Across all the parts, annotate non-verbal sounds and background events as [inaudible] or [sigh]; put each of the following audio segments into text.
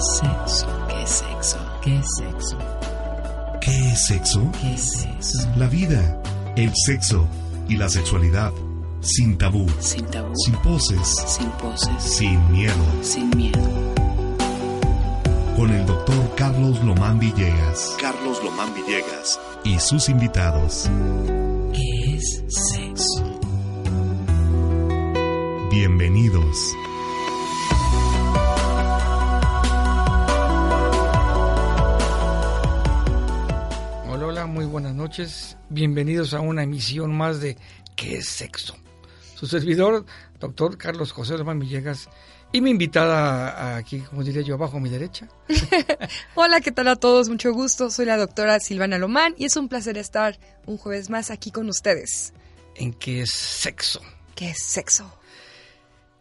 sexo? ¿Qué es sexo? ¿Qué es sexo? ¿Qué es sexo? ¿Qué es sexo? La vida, el sexo y la sexualidad. Sin tabú, Sin tabú, sin poses, sin poses, sin miedo. sin miedo. Con el doctor Carlos Lomán Villegas. Carlos Lomán Villegas. Y sus invitados. ¿Qué es sexo? Bienvenidos. Buenas noches. Bienvenidos a una emisión más de ¿Qué es sexo? Su servidor, doctor Carlos José Lomán Villegas, y mi invitada aquí, como diría yo, abajo a mi derecha. [laughs] Hola, ¿qué tal a todos? Mucho gusto. Soy la doctora Silvana Lomán y es un placer estar un jueves más aquí con ustedes. en ¿Qué es sexo? ¿Qué es sexo?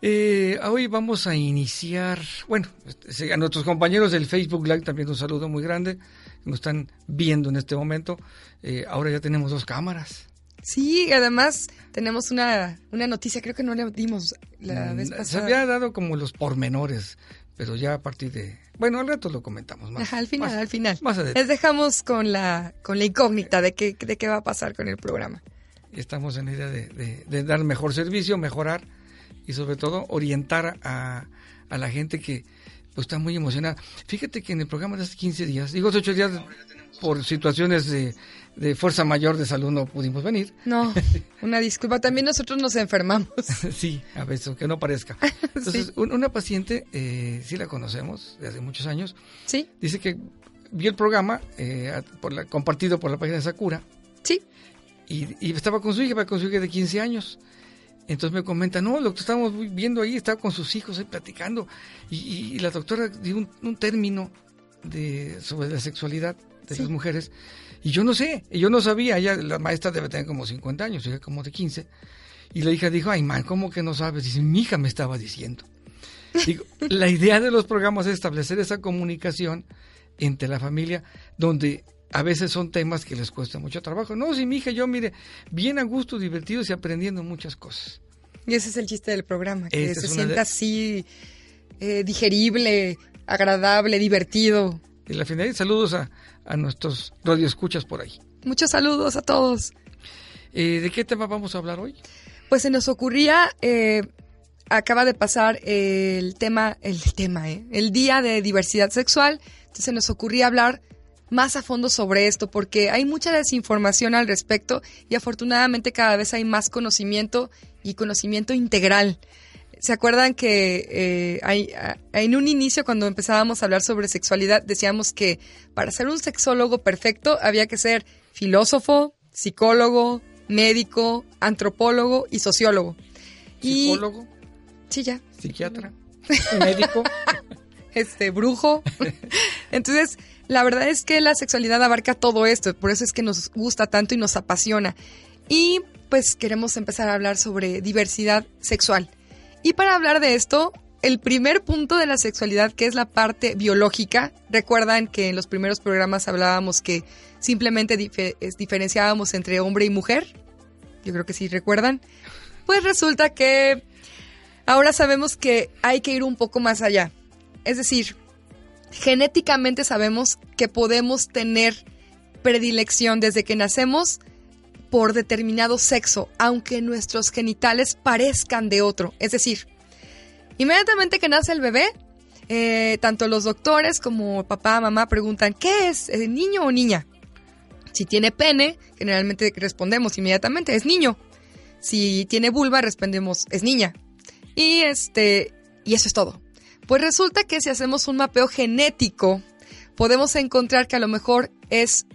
Eh, hoy vamos a iniciar, bueno, este, a nuestros compañeros del Facebook Live también un saludo muy grande, que nos están viendo en este momento. Eh, ahora ya tenemos dos cámaras. Sí, además tenemos una, una noticia, creo que no le dimos la vez Mm, Se pasada. había dado como los pormenores, pero ya a partir de... Bueno, al rato lo comentamos más. Ajá, al final, más- al final. Más adelante. Les dejamos con la, con la incógnita de qué, de qué va a pasar con el programa. Estamos en la idea de, de- de dar mejor servicio, mejorar y sobre todo orientar a, a la gente que pues, está muy emocionada. Fíjate que en el programa de hace 15 días, digo hace 8 días por situaciones de, de fuerza mayor de salud no pudimos venir. No, una disculpa. También nosotros nos enfermamos. [laughs] sí, a veces, aunque no parezca. [laughs] Entonces, Sí. una paciente, eh, sí la conocemos de hace muchos años, ¿Sí? dice que vio el programa eh, por la- compartido por la página de Sakura Sí. y, y estaba con su hija, con su hija de 15 años. Entonces me comenta, no, lo que estábamos viendo ahí, estaba con sus hijos ahí platicando. Y, y- y la doctora dio un, un término de, sobre la sexualidad de Sí. las mujeres. Y yo no sé, yo no sabía, ella, la maestra debe tener como 50 años, ella como de 15. Y la hija dijo, ay, man, ¿cómo que no sabes? Dice, mi hija me estaba diciendo. [laughs] Digo, la idea de los programas es establecer esa comunicación entre la familia, donde a veces son temas que les cuesta mucho trabajo. No, si mi hija, yo mire, bien a gusto, divertidos y aprendiendo muchas cosas. Y ese es el chiste del programa, que Esta se sienta de- así eh, digerible, agradable, divertido. Y la finalidad, saludos a, a nuestros radioescuchas por ahí. Muchos saludos a todos. Eh, ¿De qué tema vamos a hablar hoy? Pues se nos ocurría, eh, acaba de pasar el tema, el tema, ¿eh? el Día de Diversidad Sexual, entonces se nos ocurría hablar más a fondo sobre esto, porque hay mucha desinformación al respecto y afortunadamente cada vez hay más conocimiento y conocimiento integral. ¿Se acuerdan que eh, hay, en un inicio cuando empezábamos a hablar sobre sexualidad decíamos que para ser un sexólogo perfecto había que ser filósofo, psicólogo, médico, antropólogo y sociólogo? Y- Psicólogo, Sí, ya. psiquiatra, [laughs] médico. [laughs] Este, brujo. [laughs] Entonces, la verdad es que la sexualidad abarca todo esto, por eso es que nos gusta tanto y nos apasiona. Y pues queremos empezar a hablar sobre diversidad sexual. Y para hablar de esto, el primer punto de la sexualidad, que es la parte biológica, recuerdan que en los primeros programas hablábamos que simplemente diferenciábamos entre hombre y mujer. Yo creo que sí recuerdan. Pues resulta que ahora sabemos que hay que ir un poco más allá. Es decir, genéticamente sabemos que podemos tener predilección desde que nacemos por determinado sexo, aunque nuestros genitales parezcan de otro. Es decir, inmediatamente que nace el bebé, eh, tanto los doctores como papá, mamá preguntan, ¿qué es? ¿Eh, ¿Niño o niña? Si tiene pene, generalmente respondemos inmediatamente, es niño. Si tiene vulva, respondemos, es niña. Y este, y eso es todo. Pues resulta que si hacemos un mapeo genético, podemos encontrar que a lo mejor es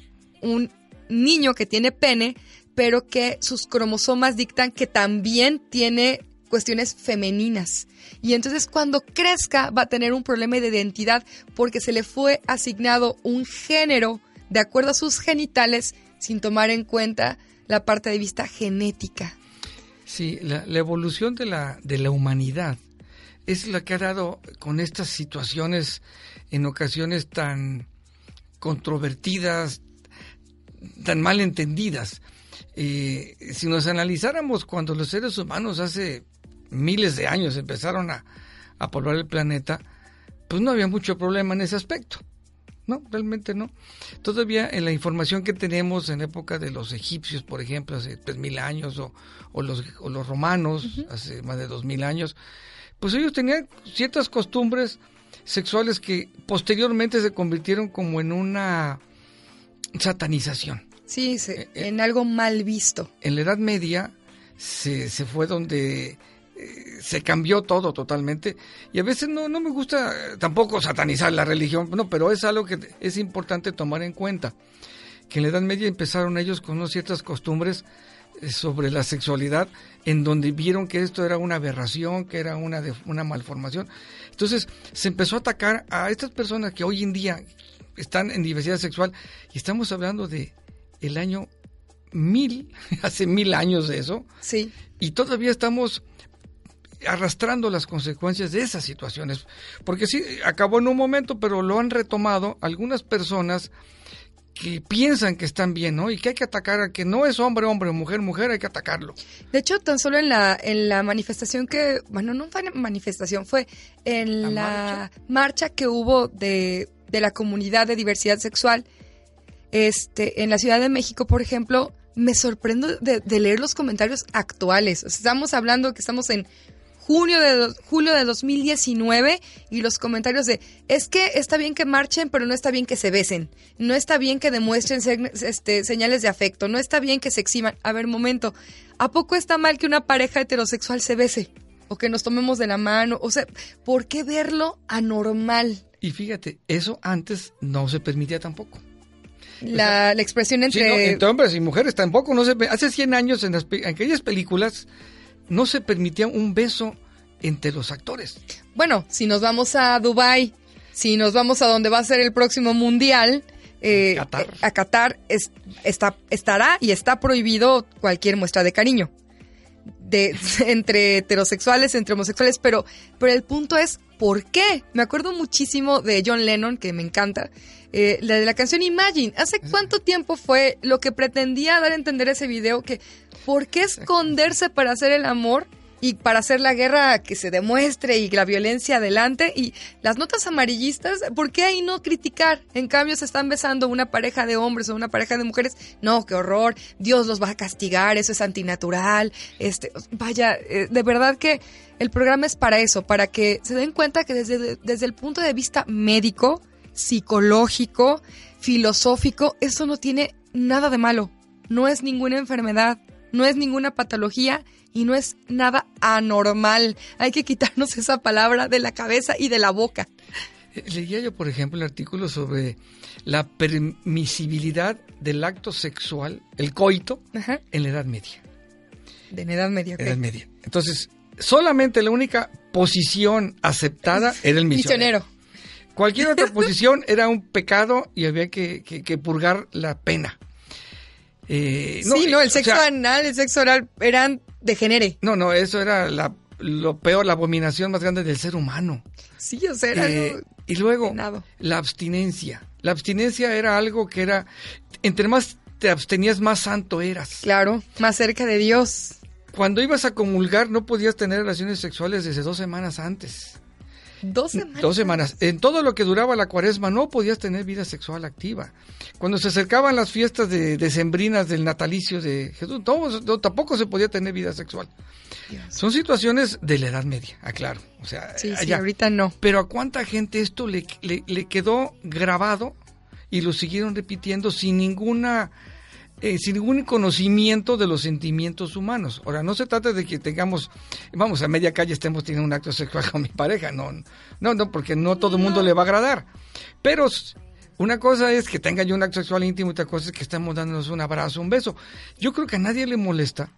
un niño que tiene pene, pero que sus cromosomas dictan que también tiene cuestiones femeninas. Y entonces cuando crezca va a tener un problema de identidad porque se le fue asignado un género de acuerdo a sus genitales sin tomar en cuenta la parte de vista genética. Sí, la, evolución de la, de la humanidad es la que ha dado con estas situaciones en ocasiones tan controvertidas, tan mal entendidas. Eh, si nos analizáramos cuando los seres humanos hace miles de años empezaron a, a poblar el planeta, pues no había mucho problema en ese aspecto. No, realmente no. Todavía en la información que tenemos en época de los egipcios, por ejemplo, hace tres mil años, o, o, los, o los romanos, hace más de dos mil años, pues ellos tenían ciertas costumbres sexuales que posteriormente se convirtieron como en una satanización. Sí, se- en algo mal visto. En la Edad Media se, se fue donde eh, se cambió todo totalmente y a veces no, no me gusta eh, tampoco satanizar la religión, no, pero es algo que es importante tomar en cuenta, que en la Edad Media empezaron ellos con unas ciertas costumbres eh, sobre la sexualidad en donde vieron que esto era una aberración, que era una, de- una malformación. Entonces se empezó a atacar a estas personas que hoy en día están en diversidad sexual y estamos hablando de el año mil, [laughs] hace mil años de eso, Sí. y todavía estamos arrastrando las consecuencias de esas situaciones. Porque sí, acabó en un momento, pero lo han retomado algunas personas que piensan que están bien, ¿no? Y que hay que atacar a que no es hombre, hombre, mujer, mujer, hay que atacarlo. De hecho, tan solo en la, en la manifestación que, bueno, no fue manifestación, fue en ¿La la, marcha? que hubo de, de la comunidad de diversidad sexual, este, en la Ciudad de México, por ejemplo, me sorprendo de, de leer los comentarios actuales. O sea, estamos hablando que estamos en junio de julio de 2019 y los comentarios de es que está bien que marchen pero no está bien que se besen. No está bien que demuestren se- este, señales de afecto. No está bien que se exhiban a ver momento. A poco está mal que una pareja heterosexual se bese o que nos tomemos de la mano. O sea por qué verlo anormal Y fíjate, eso antes no se permitía tampoco. la, la expresión Sí, entre no, entre hombres y mujeres tampoco. No se, hace 100 años en, las en aquellas películas no se permitía un beso entre los actores. Bueno, si nos vamos a Dubai, si nos vamos a donde va a ser el próximo mundial, eh, Qatar. eh, a Qatar es- está, estará y está prohibido cualquier muestra de cariño de [laughs] entre heterosexuales, entre homosexuales, pero, pero el punto es ¿por qué? Me acuerdo muchísimo de John Lennon, que me encanta, eh, la de la canción Imagine. ¿Hace cuánto tiempo fue lo que pretendía dar a entender ese video? Que ¿por qué esconderse para hacer el amor? Y para hacer la guerra que se demuestre y la violencia adelante. Y las notas amarillistas, ¿por qué ahí no criticar? En cambio se están besando una pareja de hombres o una pareja de mujeres, no, qué horror, Dios los va a castigar, eso es antinatural, este, vaya, eh, de verdad que el programa es para eso, para que se den cuenta que desde, desde el punto de vista médico, psicológico, filosófico, eso no tiene nada de malo, no es ninguna enfermedad, no es ninguna patología y no es nada anormal. Hay que quitarnos [laughs] esa palabra de la cabeza y de la boca. Leía yo, por ejemplo, el artículo sobre la permisibilidad del acto sexual, el coito, Ajá. en la Edad Media. De edad media. ok. Edad Media. Entonces, solamente la única posición aceptada [laughs] era el misionero. Misionero. Cualquier otra posición era un pecado y había que, que- que purgar la pena. Eh, sí, no, el o sexo sea, anal, el sexo oral eran de género. no, no, eso era la- lo peor, la abominación más grande del ser humano. Sí, o sea, era Eh, y luego, penado. la abstinencia. La abstinencia era algo que era, entre más te abstenías, más santo eras. Claro, más cerca de Dios. Cuando ibas a comulgar, no podías tener relaciones sexuales desde dos semanas antes. Dos semanas. Dos semanas. En todo lo que duraba la cuaresma no podías tener vida sexual activa. Cuando se acercaban las fiestas de decembrinas del natalicio de Jesús, no, no, tampoco se podía tener vida sexual. Dios. Son situaciones de la Edad Media, aclaro. O sea, Sí, ahorita no. Pero a cuánta gente esto le, le- le quedó grabado y lo siguieron repitiendo sin ninguna eh, sin ningún conocimiento de los sentimientos humanos. Ahora, no se trata de que tengamos, vamos, a media calle estemos teniendo un acto sexual [laughs] con mi pareja, no, no, no, porque no todo el mundo le va a agradar. Pero una cosa es que tenga yo un acto sexual íntimo y otra cosa es que estamos dándonos un abrazo, un beso. Yo creo que a nadie le molesta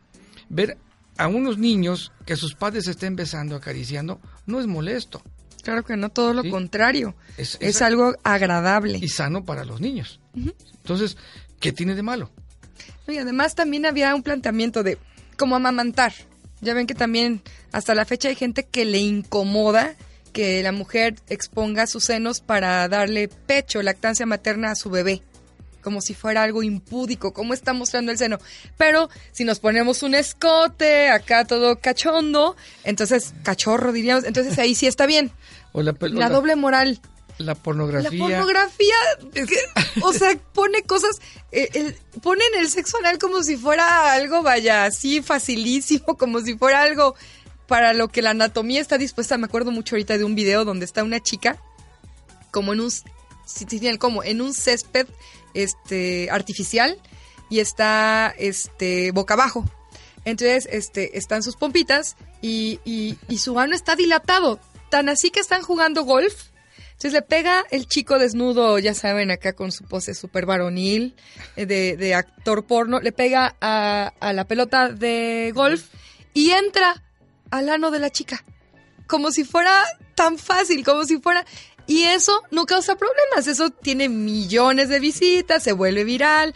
ver a unos niños que sus padres se estén besando, acariciando, no es molesto. Claro que no, todo lo Sí. contrario. Es- Es, es- algo agradable. y sano para los niños. Entonces, ¿qué tiene de malo? Y además también había un planteamiento de cómo amamantar. Ya ven que también hasta la fecha hay gente que le incomoda que la mujer exponga sus senos para darle pecho, lactancia materna a su bebé. como si fuera algo impúdico, como está mostrando el seno. Pero si nos ponemos un escote, acá todo cachondo, entonces, cachorro diríamos, entonces ahí sí está bien. O la, doble moral. La pornografía. La pornografía, o sea, pone cosas, eh, ponen el sexo anal como si fuera algo, vaya, así facilísimo, [laughs] como si fuera algo para lo que la anatomía está dispuesta. Me acuerdo mucho ahorita de un video donde está una chica como en un, como en un césped, este, artificial y está, este, boca abajo. Entonces, este, están sus pompitas y, y, y su ano está dilatado. Tan así que están jugando golf. Entonces le pega el chico desnudo, ya saben, acá con su pose súper varonil, eh, de, de actor porno, le pega a, a la pelota de golf y entra al ano de la chica. Como si fuera tan fácil, como si fuera... Y eso no causa problemas, eso tiene millones de visitas, se vuelve viral,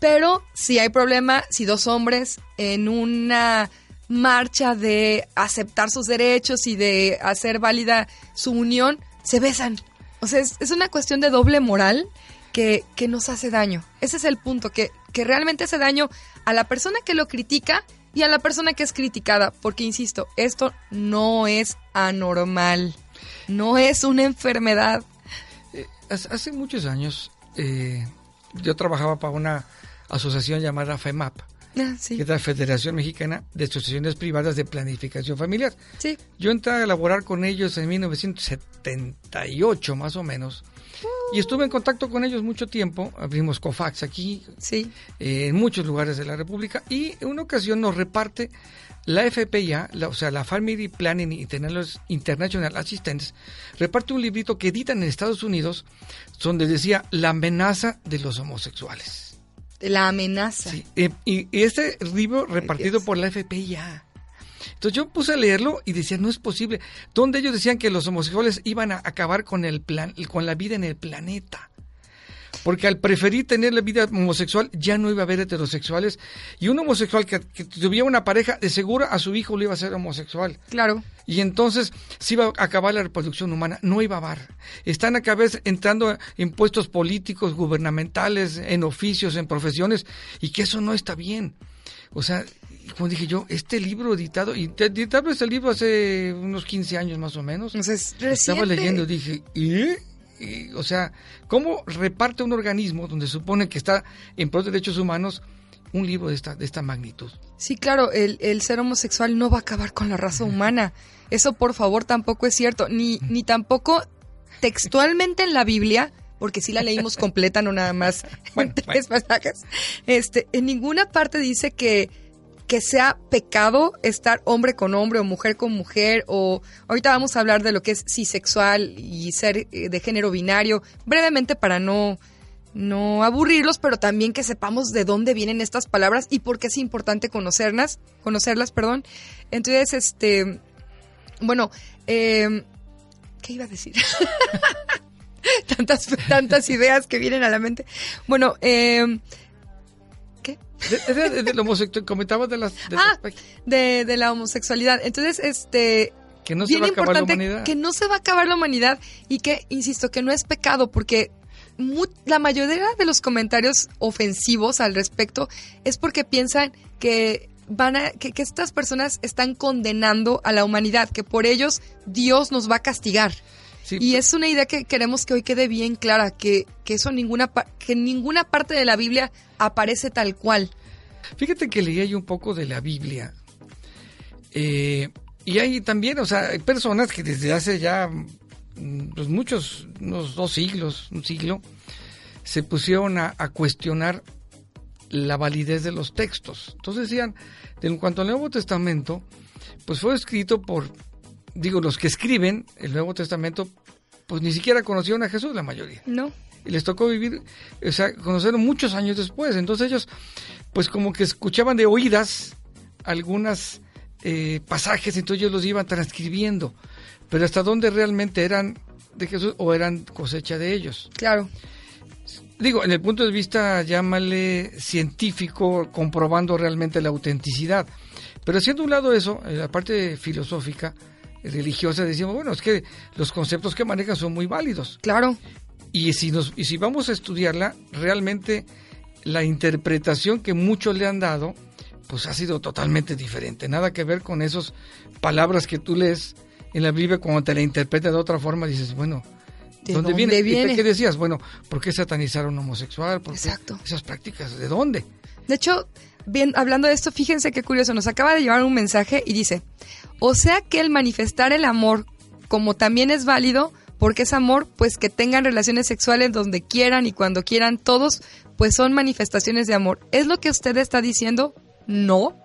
pero si hay problema si dos hombres en una marcha de aceptar sus derechos y de hacer válida su unión, se besan. O sea, es, una cuestión de doble moral que, que nos hace daño. Ese es el punto, que, que realmente hace daño a la persona que lo critica y a la persona que es criticada. Porque, insisto, esto no es anormal. No es una enfermedad. Eh, hace hace muchos años eh, yo trabajaba para una asociación llamada FEMAP, Ah, sí, que es la Federación Mexicana de Asociaciones Privadas de Planificación Familiar. sí. Yo entré a elaborar con ellos en 1978 más o menos. Y estuve en contacto con ellos mucho tiempo. Abrimos COFAX aquí, Sí, eh, en muchos lugares de la República. Y en una ocasión nos reparte la FPA, la- o sea, la Family Planning International International Assistance, reparte un librito que editan en Estados Unidos donde decía la amenaza de los homosexuales. La amenaza. Sí, eh, y, y este libro repartido por la FPIA. Entonces yo puse a leerlo y decía, no es posible. Donde ellos decían que los homosexuales iban a acabar con el plan, con la vida en el planeta. Porque al preferir tener la vida homosexual, ya no iba a haber heterosexuales. Y un homosexual que, que tuviera una pareja, de seguro a su hijo le iba a ser homosexual. Claro. Y entonces se iba a acabar la reproducción humana, no iba a haber. Están a cabeza entrando en puestos políticos, gubernamentales, en oficios, en profesiones, y que eso no está bien. O sea, como dije yo, este libro editado, y editado este libro hace unos 15 años más o menos. Entonces, Estaba reciente. leyendo, dije, ¿y? O sea, ¿cómo reparte un organismo donde supone que está en pro de derechos humanos un libro de esta, de esta magnitud? Sí, claro, el, el ser homosexual no va a acabar con la raza humana. Eso, por favor, tampoco es cierto. Ni, ni tampoco textualmente en la Biblia, porque sí la leímos [laughs] completa, no nada más Bueno, en [laughs] tres pasajes. Este, en ninguna parte dice que, que sea pecado estar hombre con hombre o mujer con mujer o ahorita vamos a hablar de lo que es cisexual y ser eh, de género binario brevemente para no no aburrirlos, pero también que sepamos de dónde vienen estas palabras y por qué es importante conocerlas, conocerlas, perdón. Entonces, este, bueno, eh, ¿qué iba a decir? [laughs] tantas, tantas ideas que vienen a la mente. Bueno, eh, De, de- de- comentabas de las... de Ah, de, la homosexualidad. Entonces, este, que no se bien va a acabar la humanidad. que no se va a acabar la humanidad y que, insisto, que no es pecado porque la mayoría de los comentarios ofensivos al respecto es porque piensan que van a que, que estas personas están condenando a la humanidad, que por ellos Dios nos va a castigar. Sí, Y es una idea que queremos que hoy quede bien clara, que, que eso ninguna que en ninguna parte de la Biblia aparece tal cual. Fíjate que leí ahí un poco de la Biblia. Eh, y hay también, o sea, hay personas que desde hace ya mm, pues muchos, unos dos siglos, un siglo, se pusieron a, a cuestionar la validez de los textos. Entonces decían, en cuanto al Nuevo Testamento, pues fue escrito por, digo, los que escriben el Nuevo Testamento, pues ni siquiera conocieron a Jesús la mayoría ¿No? y les tocó vivir, o sea, conocerlo muchos años después. Entonces ellos, pues como que escuchaban de oídas algunas eh, pasajes, entonces ellos los iban transcribiendo. Pero hasta dónde realmente eran de Jesús o eran cosecha de ellos. Claro. Digo, en el punto de vista, llámale científico, comprobando realmente la autenticidad. Pero haciendo un lado eso, en la parte filosófica, religiosa, decimos, bueno, es que los conceptos que manejan son muy válidos. Claro. Y si, nos, y si vamos a estudiarla, realmente la interpretación que muchos le han dado, pues ha sido totalmente diferente. Nada que ver con esas palabras que tú lees en la Biblia cuando te la interpreta de otra forma, dices, bueno, ¿De ¿dónde, dónde viene? ¿Qué decías? Bueno, ¿por qué satanizar a un homosexual? ¿Por qué Exacto. esas prácticas? ¿De dónde? De hecho, bien, hablando de esto, fíjense qué curioso, nos acaba de llevar un mensaje y dice, o sea que el manifestar el amor como también es válido, porque es amor, pues que tengan relaciones sexuales donde quieran y cuando quieran todos, pues son manifestaciones de amor. ¿Es lo que usted está diciendo? No.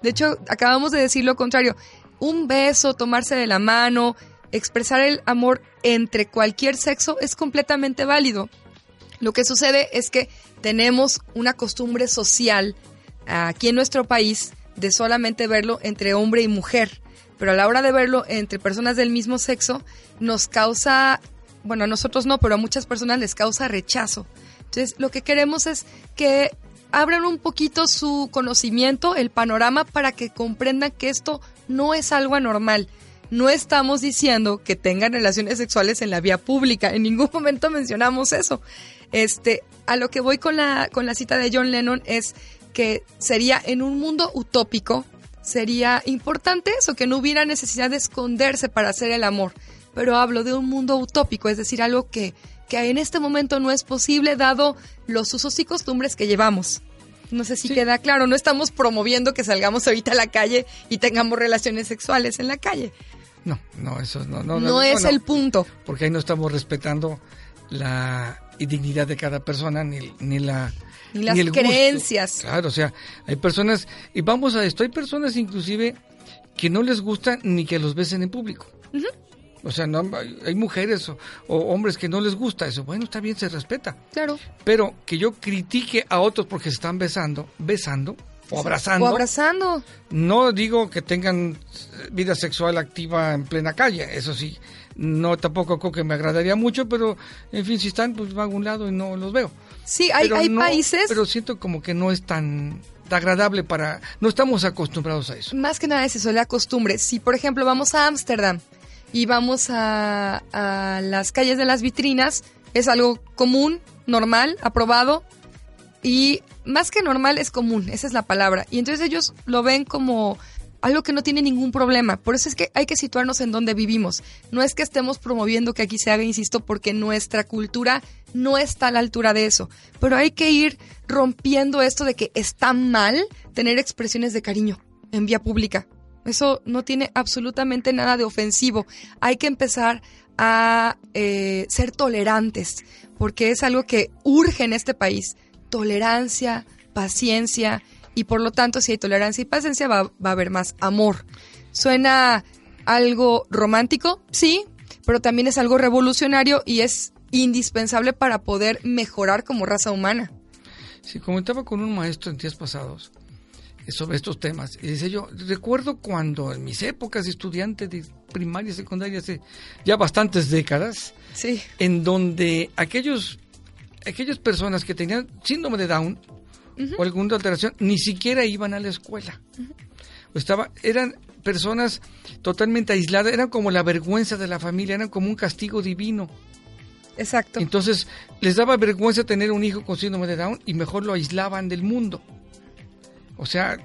De hecho, acabamos de decir lo contrario. Un beso, tomarse de la mano, expresar el amor entre cualquier sexo es completamente válido. Lo que sucede es que tenemos una costumbre social aquí en nuestro país de solamente verlo entre hombre y mujer, pero a la hora de verlo entre personas del mismo sexo nos causa, bueno, a nosotros no, pero a muchas personas les causa rechazo. Entonces, lo que queremos es que abran un poquito su conocimiento, el panorama, para que comprendan que esto no es algo anormal. No estamos diciendo que tengan relaciones sexuales en la vía pública. En ningún [laughs] momento mencionamos eso. Este, a lo que voy con la, con la cita de John Lennon es que sería en un mundo utópico, sería importante eso, que no hubiera necesidad de esconderse para hacer el amor. Pero hablo de un mundo utópico, es decir, algo que, que en este momento no es posible dado los usos y costumbres que llevamos. No sé si Sí. queda claro, no estamos promoviendo que salgamos ahorita a la calle y tengamos relaciones sexuales en la calle. No, no, eso no. No, No, es no, el punto. Porque ahí no estamos respetando la dignidad de cada persona ni, ni la Ni las el gusto. creencias. Claro, o sea, hay personas y vamos a esto, hay personas inclusive que no les gusta ni que los besen en público. O sea, no hay, mujeres o, o hombres que no les gusta eso. Bueno, está bien, se respeta. Claro. Pero que yo critique a otros porque se están besando, besando o abrazando. O abrazando. No digo que tengan vida sexual activa en plena calle, eso sí. No tampoco creo que me agradaría mucho, pero en fin, si están, pues va a algún lado y no los veo. Sí, hay, Pero hay no- países, Pero siento como que no es tan agradable para... No estamos acostumbrados a eso. más que nada es eso, la costumbre. Si, por ejemplo, vamos a Ámsterdam y vamos a, a las calles de las vitrinas, es algo común, normal, aprobado, y más que normal es común, esa es la palabra. Y entonces ellos lo ven como algo que no tiene ningún problema. Por eso es que hay que situarnos en donde vivimos. No es que estemos promoviendo que aquí se haga, insisto, porque nuestra cultura no está a la altura de eso. Pero hay que ir rompiendo esto de que está mal tener expresiones de cariño en vía pública. Eso no tiene absolutamente nada de ofensivo. Hay que empezar a eh, ser tolerantes, porque es algo que urge en este país. Tolerancia, paciencia, y por lo tanto, si hay tolerancia y paciencia, va, va a haber más amor. Suena algo romántico, sí, pero también es algo revolucionario y es indispensable para poder mejorar como raza humana. Sí, comentaba con un maestro en días pasados eh, sobre estos temas. Y dice yo, recuerdo cuando en mis épocas de estudiante de primaria y secundaria, hace ya bastantes décadas, Sí. en donde aquellos, aquellas personas que tenían síndrome de Down o alguna alteración ni siquiera iban a la escuela. Estaba, eran personas totalmente aisladas, eran como la vergüenza de la familia, eran como un castigo divino. Exacto. Entonces les daba vergüenza tener un hijo con síndrome de Down y mejor lo aislaban del mundo. O sea,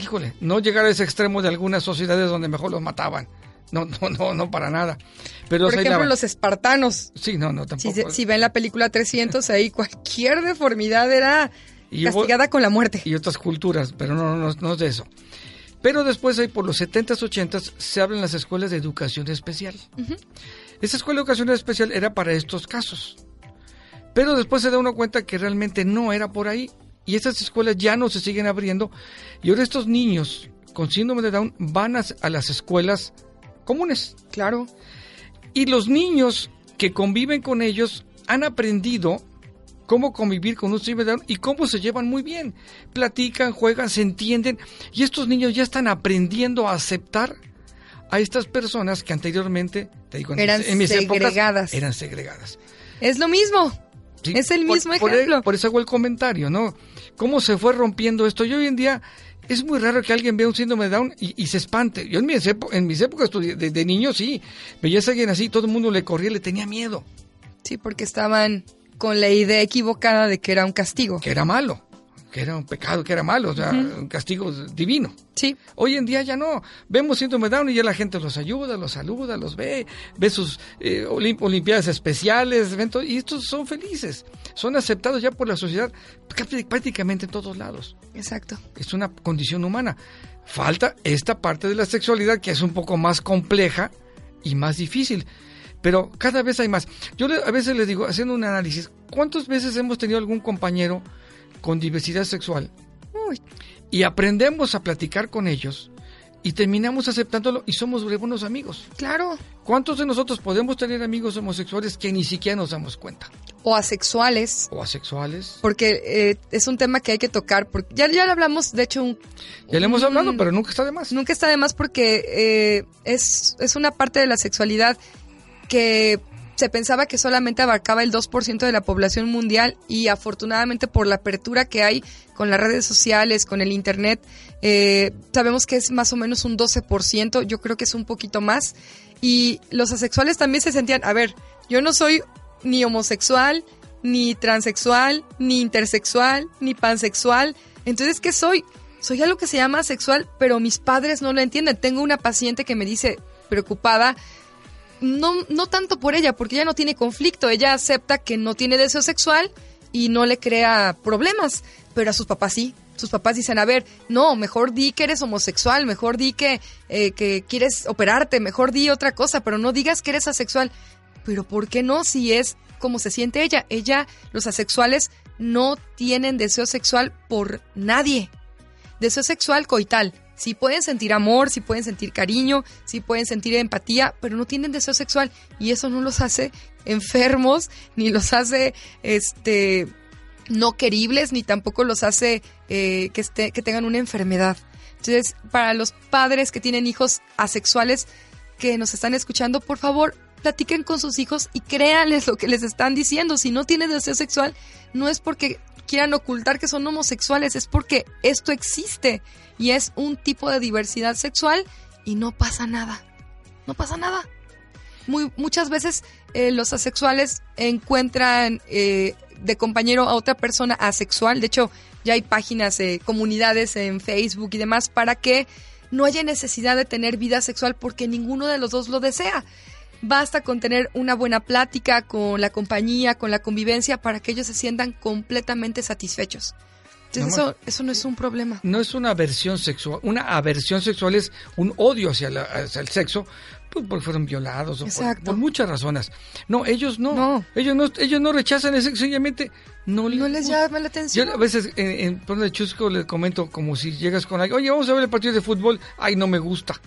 híjole, no llegar a ese extremo de algunas sociedades donde mejor los mataban. No, no, no, no para nada. Pero Por ejemplo, aislaban. los espartanos. Sí, no, no, Si, tampoco. si ven la película 300, ahí cualquier deformidad era Y hubo- castigada con la muerte. y otras culturas, pero no, no, no es de eso. Pero después, ahí por los 70s, 80s, se abren las escuelas de educación especial. Esa escuela de educación especial era para estos casos. Pero después se da uno cuenta que realmente no era por ahí. Y esas escuelas ya no se siguen abriendo. Y ahora estos niños con síndrome de Down van a, a las escuelas comunes. Claro. Y los niños que conviven con ellos han aprendido cómo convivir con un síndrome de Down y cómo se llevan muy bien. Platican, juegan, se entienden. Y estos niños ya están aprendiendo a aceptar a estas personas que anteriormente, te digo, Eran mis- en mis épocas, segregadas. eran segregadas. Es lo mismo. Sí, Es el mismo por, ejemplo. Por, eso hago el comentario, ¿no? ¿Cómo se fue rompiendo esto? Y hoy en día es muy raro que alguien vea un síndrome de Down y, y se espante. Yo en mis, epo- en mis épocas de, de niño sí, veías a alguien así, todo el mundo le corría, le tenía miedo. Sí, porque estaban con la idea equivocada de que era un castigo. Que era malo, que era un pecado, que era malo, o sea, un castigo divino. Sí. Hoy en día ya no. Vemos síndrome de Down y ya la gente los ayuda, los saluda, los ve, ve sus eh, olim- olimpiadas especiales, ven todo, y estos son felices. Son aceptados ya por la sociedad prácti- prácticamente en todos lados. Exacto. Es una condición humana. Falta esta parte de la sexualidad que es un poco más compleja y más difícil. Pero cada vez hay más. Yo a veces les digo, haciendo un análisis, ¿cuántas veces hemos tenido algún compañero con diversidad sexual Uy, y aprendemos a platicar con ellos y terminamos aceptándolo y somos buenos amigos? claro. ¿Cuántos de nosotros podemos tener amigos homosexuales que ni siquiera nos damos cuenta? O asexuales. O asexuales. Porque eh, es un tema que hay que tocar. Porque ya, ya lo hablamos, de hecho, un, Ya le hemos hablado, pero nunca está de más. Nunca está de más porque eh, es, es una parte de la sexualidad que se pensaba que solamente abarcaba el 2% de la población mundial y afortunadamente por la apertura que hay con las redes sociales, con el Internet, eh, sabemos que es más o menos un 12%, yo creo que es un poquito más. Y los asexuales también se sentían, a ver, yo no soy ni homosexual, ni transexual, ni intersexual, ni pansexual. Entonces, ¿qué soy? Soy algo que se llama sexual, pero mis padres no lo entienden. Tengo una paciente que me dice, preocupada, no, no tanto por ella, porque ella no tiene conflicto, ella acepta que no tiene deseo sexual y no le crea problemas, pero a sus papás sí. Sus papás dicen, a ver, no, mejor di que eres homosexual, mejor di que, eh, que quieres operarte, mejor di otra cosa, pero no digas que eres asexual. Pero ¿por qué no si es como se siente ella? Ella, los asexuales, no tienen deseo sexual por nadie. Deseo sexual coital. Sí pueden sentir amor, sí pueden sentir cariño, sí pueden sentir empatía, pero no tienen deseo sexual y eso no los hace enfermos, [laughs] ni los hace este no queribles, ni tampoco los hace eh, que, esté, que tengan una enfermedad. Entonces, para los padres que tienen hijos asexuales que nos están escuchando, por favor, platiquen con sus hijos y créanles lo que les están diciendo. Si no tienen deseo sexual, no es porque quieran ocultar que son homosexuales, es porque esto existe y es un tipo de diversidad sexual y no pasa nada. No pasa nada. Muy, muchas veces eh, los asexuales encuentran eh, de compañero a otra persona asexual. De hecho, ya hay páginas, eh, comunidades en Facebook y demás para que no haya necesidad de tener vida sexual porque ninguno de los dos lo desea. Basta con tener una buena plática con la compañía, con la convivencia, para que ellos se sientan completamente satisfechos. Entonces, No, eso, eso no es un problema. no es una aversión sexual. Una aversión sexual es un odio hacia, la- hacia el sexo, pues porque fueron violados o por, muchas razones. No, ellos no. No. Ellos no, ellos no rechazan el sexo, sencillamente no, No les llama la atención. Yo a veces en, en de Chusco les comento como si llegas con alguien, oye, vamos a ver el partido de fútbol, ay, no me gusta.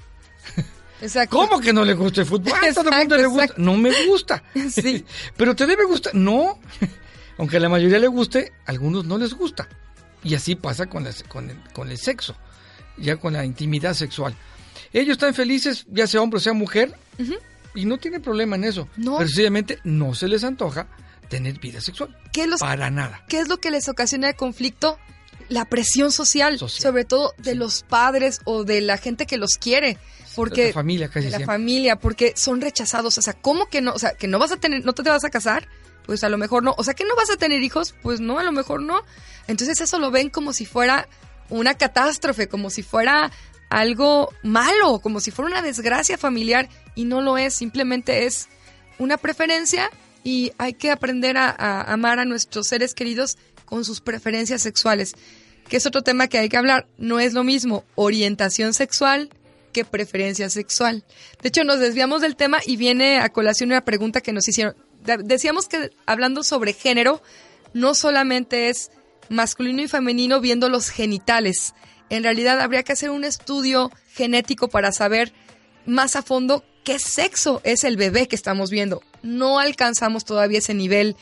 [laughs] Exacto. ¿Cómo que no le gusta el fútbol? A todo el mundo le gusta. exacto. No me gusta. [laughs] Sí. Pero te debe gustar. No. [laughs] Aunque a la mayoría le guste, a algunos no les gusta. Y así pasa con, las- con, el, con el sexo, ya con la intimidad sexual. Ellos están felices, ya sea hombre o sea mujer, y no tiene problema en eso. No. Pero sencillamente no se les antoja tener vida sexual. ¿Qué, los, Para nada. ¿Qué es lo que les ocasiona el conflicto? La presión social, Social. sobre todo de Sí. los padres o de la gente que los quiere. Porque la familia casi la siempre. familia, porque son rechazados. O sea, ¿cómo que no? O sea, que no vas a tener, no te vas a casar, pues a lo mejor no. O sea, que no vas a tener hijos, pues no, a lo mejor no. Entonces eso lo ven como si fuera una catástrofe, como si fuera algo malo, como si fuera una desgracia familiar y no lo es, simplemente es una preferencia y hay que aprender a, a amar a nuestros seres queridos con sus preferencias sexuales, que es otro tema que hay que hablar. No es lo mismo orientación sexual que preferencia sexual. De hecho, nos desviamos del tema y viene a colación una pregunta que nos hicieron. De- Decíamos que hablando sobre género, no solamente es masculino y femenino viendo los genitales. En realidad habría que hacer un estudio genético para saber más a fondo qué sexo es el bebé que estamos viendo. No alcanzamos todavía ese nivel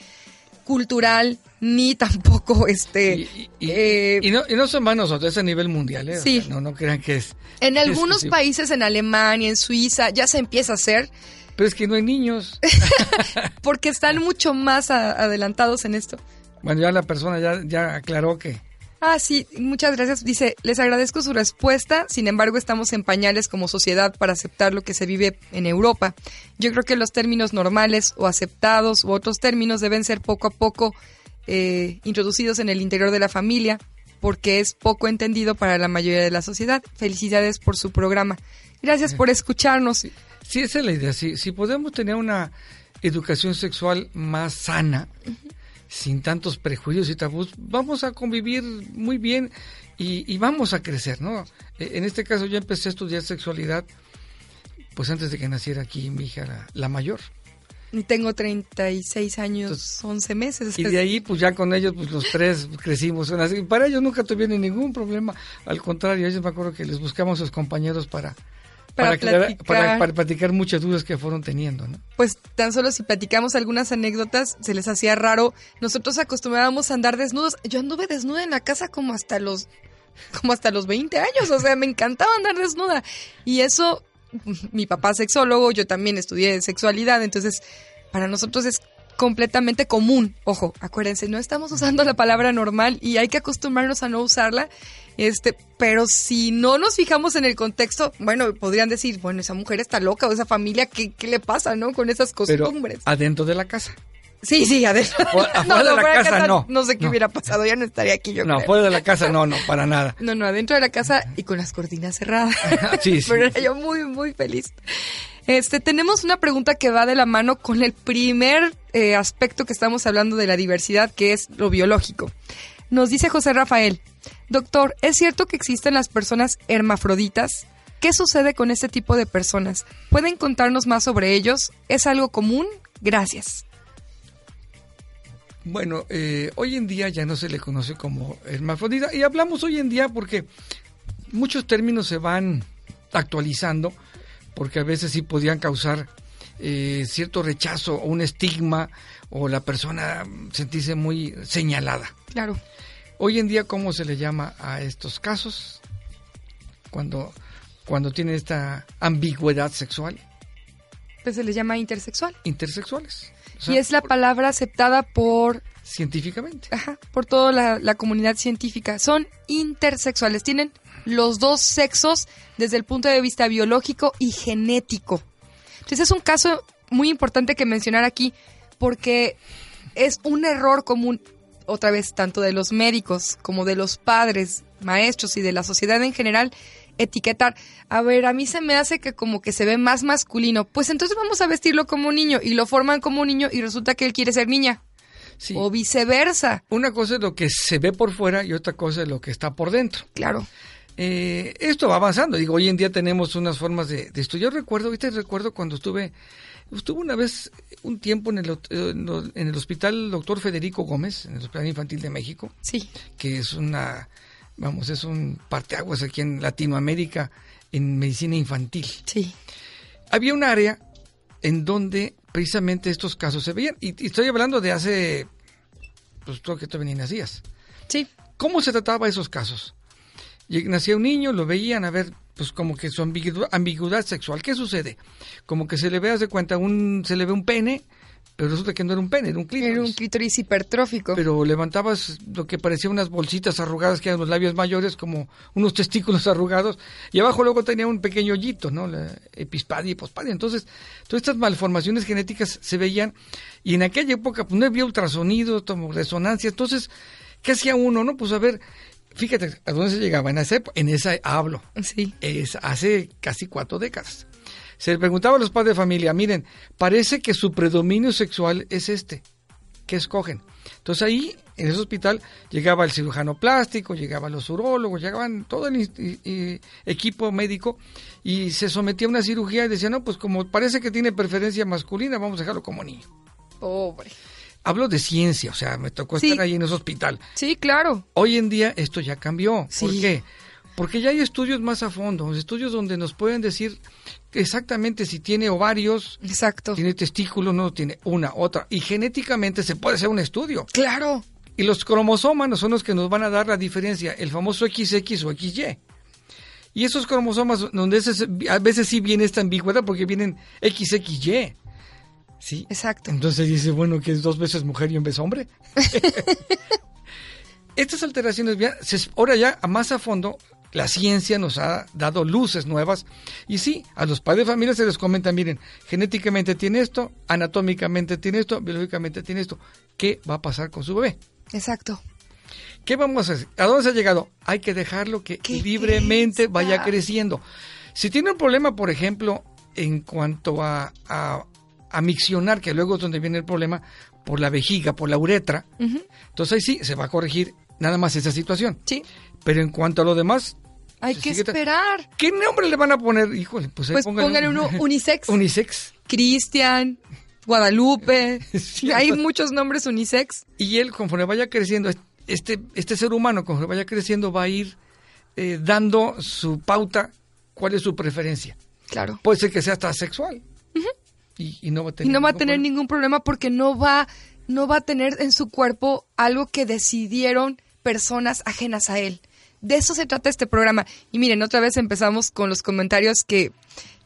cultural ni tampoco [laughs] este Y, y- eh, y no, y no son manos a ese nivel mundial, ¿eh? O Sí. sea, no, no crean que es. en es algunos países en Alemania, en Suiza ya se empieza a hacer Pero es que no hay niños. [laughs] [laughs] porque están mucho más a- adelantados en esto. Bueno, ya la persona ya, ya aclaró que Ah, sí, muchas gracias. Dice, les agradezco su respuesta, sin embargo estamos en pañales como sociedad para aceptar lo que se vive en Europa. Yo creo que los términos normales o aceptados u otros términos deben ser poco a poco eh, introducidos en el interior de la familia, porque es poco entendido para la mayoría de la sociedad. Felicidades por su programa. Gracias por escucharnos. Sí, esa es la idea. Si, si podemos tener una educación sexual más sana, sin tantos prejuicios y tabús, vamos a convivir muy bien y, vamos a crecer, ¿no? E, en este caso yo empecé a estudiar sexualidad pues antes de que naciera aquí mi hija, la, mayor. Tengo 36 años, 11 meses. Y de ahí, pues ya con ellos, pues los tres crecimos. Para ellos nunca tuvieron ningún problema. Al contrario, ellos me acuerdo que les buscamos a sus compañeros para, para, platicar. Para, muchas dudas que fueron teniendo, ¿no? Pues tan solo si platicamos algunas anécdotas, se les hacía raro. Nosotros acostumbrábamos a andar desnudos. Yo anduve desnuda en la casa como hasta los como hasta los 20 años, o sea, me encantaba andar desnuda. Y eso, mi papá sexólogo, yo también estudié sexualidad, entonces para nosotros es completamente común. Ojo, acuérdense, no estamos usando la palabra normal y hay que acostumbrarnos a no usarla. Este, pero si no nos fijamos en el contexto, bueno, podrían decir, bueno, esa mujer está loca o esa familia, ¿qué, qué le pasa, no? Con esas costumbres. adentro de la casa. Sí, sí, adentro. [laughs] afuera de la casa, no. No sé qué hubiera pasado, ya no estaría aquí yo. No, afuera de la casa no, no, [laughs] para nada. No, no, adentro de la casa y con las cortinas cerradas. [laughs] sí, sí. Pero yo muy, muy feliz. Este, tenemos una pregunta que va de la mano con el primer eh, aspecto que estamos hablando de la diversidad, que es lo biológico. Nos dice José Rafael, doctor, ¿es cierto que existen las personas hermafroditas? ¿Qué sucede con este tipo de personas? ¿Pueden contarnos más sobre ellos? ¿Es algo común? Gracias. Bueno, eh, hoy en día ya no se le conoce como hermafrodita y hablamos hoy en día porque muchos términos se van actualizando porque a veces sí podían causar eh, cierto rechazo o un estigma o la persona sentirse muy señalada. Claro. Hoy en día, ¿cómo se le llama a estos casos? Cuando, cuando tienen esta ambigüedad sexual. Pues se les llama intersexual. Intersexuales. y es la palabra aceptada por... Científicamente. Ajá, por toda la, la comunidad científica. Son intersexuales, tienen los dos sexos desde el punto de vista biológico y genético. Entonces es un caso muy importante que mencionar aquí porque es un error común, otra vez, tanto de los médicos como de los padres, maestros y de la sociedad en general, etiquetar. A ver, a mí se me hace que como que se ve más masculino. Pues entonces vamos a vestirlo como un niño y lo forman como un niño y resulta que él quiere ser niña. O viceversa. Una cosa es lo que se ve por fuera y otra cosa es lo que está por dentro. Claro. Eh, esto va avanzando. Digo, hoy en día tenemos unas formas de, de esto. Yo recuerdo, ahorita recuerdo cuando estuve, estuve una vez un tiempo en el, eh, en el hospital doctor Federico Gómez, en el Hospital Infantil de México. Sí. Que es una, vamos, es un parteaguas aquí en Latinoamérica en medicina infantil. Sí. Había un área en donde precisamente estos casos se veían. Y, estoy hablando de hace, pues creo que tú ni nacías. Sí. ¿Cómo se trataba esos casos? Nacía un niño, lo veían a ver, pues como que su ambigüedad, sexual. ¿Qué sucede? Como que se le ve, hace cuenta, un, se le ve un pene, pero resulta que no era un pene, era un clítoris. Era un clítoris hipertrófico. Pero levantabas lo que parecía unas bolsitas arrugadas que eran los labios mayores, como unos testículos arrugados, y abajo luego tenía un pequeño hoyito, ¿no? La epispadia y pospadia. Entonces, todas estas malformaciones genéticas se veían, y en aquella época pues no había ultrasonido, resonancia, entonces, ¿qué hacía uno, no? Pues a ver, Fíjate a dónde se llegaba en esa época, en esa hablo. Sí. Es hace casi cuatro décadas. Se le preguntaba a los padres de familia, miren, parece que su predominio sexual es este. ¿Qué escogen? Entonces ahí, en ese hospital, llegaba el cirujano plástico, llegaban los urólogos, llegaban todo el equipo médico y se sometía a una cirugía y decía, no, pues como parece que tiene preferencia masculina, vamos a dejarlo como niño. Pobre hablo de ciencia, o sea, me tocó estar ahí en ese hospital. Sí, claro. Hoy en día esto ya cambió. ¿Por qué? Porque ya hay estudios más a fondo, estudios donde nos pueden decir exactamente si tiene ovarios, Exacto. tiene testículos, no tiene una, otra. Y genéticamente se puede hacer un estudio. Claro. Y los cromosomas son los que nos van a dar la diferencia, el famoso XX o XY. Y esos cromosomas, donde a veces sí viene esta ambigüedad porque vienen XXY. Sí. Exacto. Entonces dice, bueno, que es dos veces mujer y un vez hombre. [laughs] estas alteraciones, ahora ya más a fondo, la ciencia nos ha dado luces nuevas y sí, a los padres de familia se les comenta, miren, genéticamente tiene esto, anatómicamente tiene esto, biológicamente tiene esto. ¿Qué va a pasar con su bebé? Exacto. ¿Qué vamos a hacer? ¿A dónde se ha llegado? Hay que dejarlo que libremente vaya creciendo. Si tiene un problema, por ejemplo, en cuanto a, a, miccionar, que luego es donde viene el problema, por la vejiga, por la uretra, entonces ahí sí se va a corregir nada más esa situación. Sí. Pero en cuanto a lo demás... Hay que esperar. ¿Qué nombre le van a poner? Híjole, pues, pues póngale, uno [laughs] unisex. unisex. Cristian, Guadalupe. [laughs] Hay muchos nombres unisex. Y él, conforme vaya creciendo, este, este ser humano, conforme vaya creciendo, va a ir eh, dando su pauta, cuál es su preferencia. Claro. Puede ser que sea hasta sexual. Y, no va a tener, y no va a tener ningún problema porque no va, no va a tener en su cuerpo algo que decidieron personas ajenas a él. De eso se trata este programa. Y miren, otra vez empezamos con los comentarios que,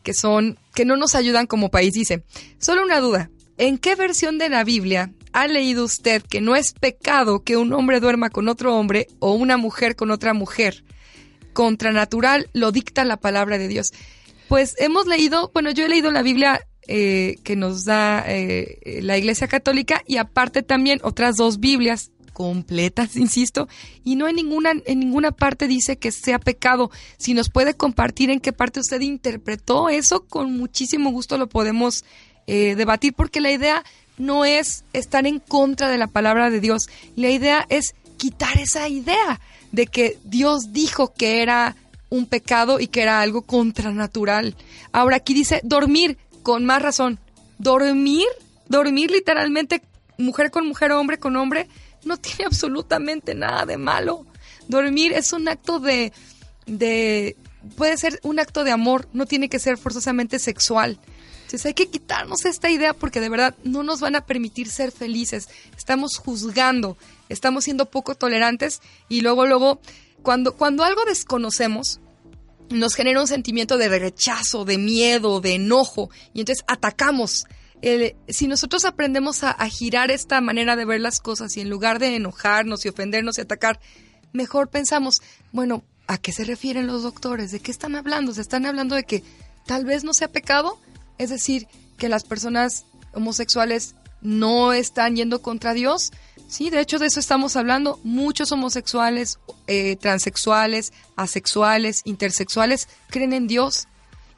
que son, que no nos ayudan como país. Dice, solo una duda. ¿En qué versión de la Biblia ha leído usted que no es pecado que un hombre duerma con otro hombre o una mujer con otra mujer? Contranatural lo dicta la palabra de Dios. Pues hemos leído, bueno, yo he leído la Biblia eh, que nos da eh, la Iglesia Católica y aparte también otras dos Biblias completas, [laughs] insisto, y no en ninguna, en ninguna parte dice que sea pecado. Si nos puede compartir en qué parte usted interpretó eso, con muchísimo gusto lo podemos eh, debatir, porque la idea no es estar en contra de la palabra de Dios, la idea es quitar esa idea de que Dios dijo que era un pecado y que era algo contranatural. Ahora aquí dice dormir, con más razón. Dormir, dormir literalmente mujer con mujer, hombre con hombre, no tiene [laughs] absolutamente nada de malo. Dormir es un acto de, de, puede ser un acto de amor, no tiene que ser forzosamente sexual. Entonces hay que quitarnos esta idea porque de verdad no nos van a permitir ser felices. Estamos juzgando, estamos siendo poco tolerantes y luego, luego, cuando, cuando algo desconocemos, nos genera un sentimiento de rechazo, de miedo, de enojo y entonces atacamos si nosotros aprendemos a, girar esta manera de ver las cosas y en lugar de enojarnos y ofendernos y atacar, mejor pensamos, bueno, ¿a qué se refieren los doctores? ¿De qué están hablando? ¿Se están hablando de que tal vez no sea pecado? Es decir, que las personas homosexuales no están yendo contra Dios. Sí, de hecho de eso estamos hablando. Muchos homosexuales, eh, transexuales, asexuales, intersexuales creen en Dios.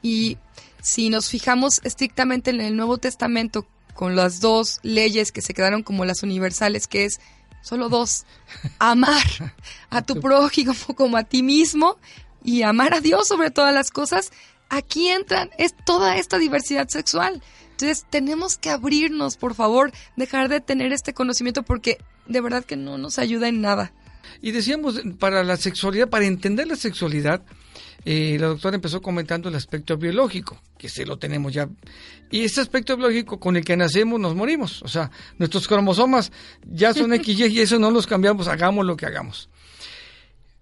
Y si nos fijamos estrictamente en el Nuevo Testamento con las dos leyes que se quedaron como las universales, que es solo dos, [laughs] amar a tu prójimo como a ti mismo y amar a Dios sobre todas las cosas, aquí entran es toda esta diversidad sexual. Entonces tenemos que abrirnos, por favor, dejar de tener este conocimiento porque de verdad que no nos ayuda en nada. Y decíamos, para la sexualidad, para entender la sexualidad, eh, la doctora empezó comentando el aspecto biológico, que se lo tenemos ya. Y ese aspecto biológico con el que nacemos nos morimos. O sea, nuestros cromosomas ya son [laughs] XY y eso no los cambiamos, hagamos lo que hagamos.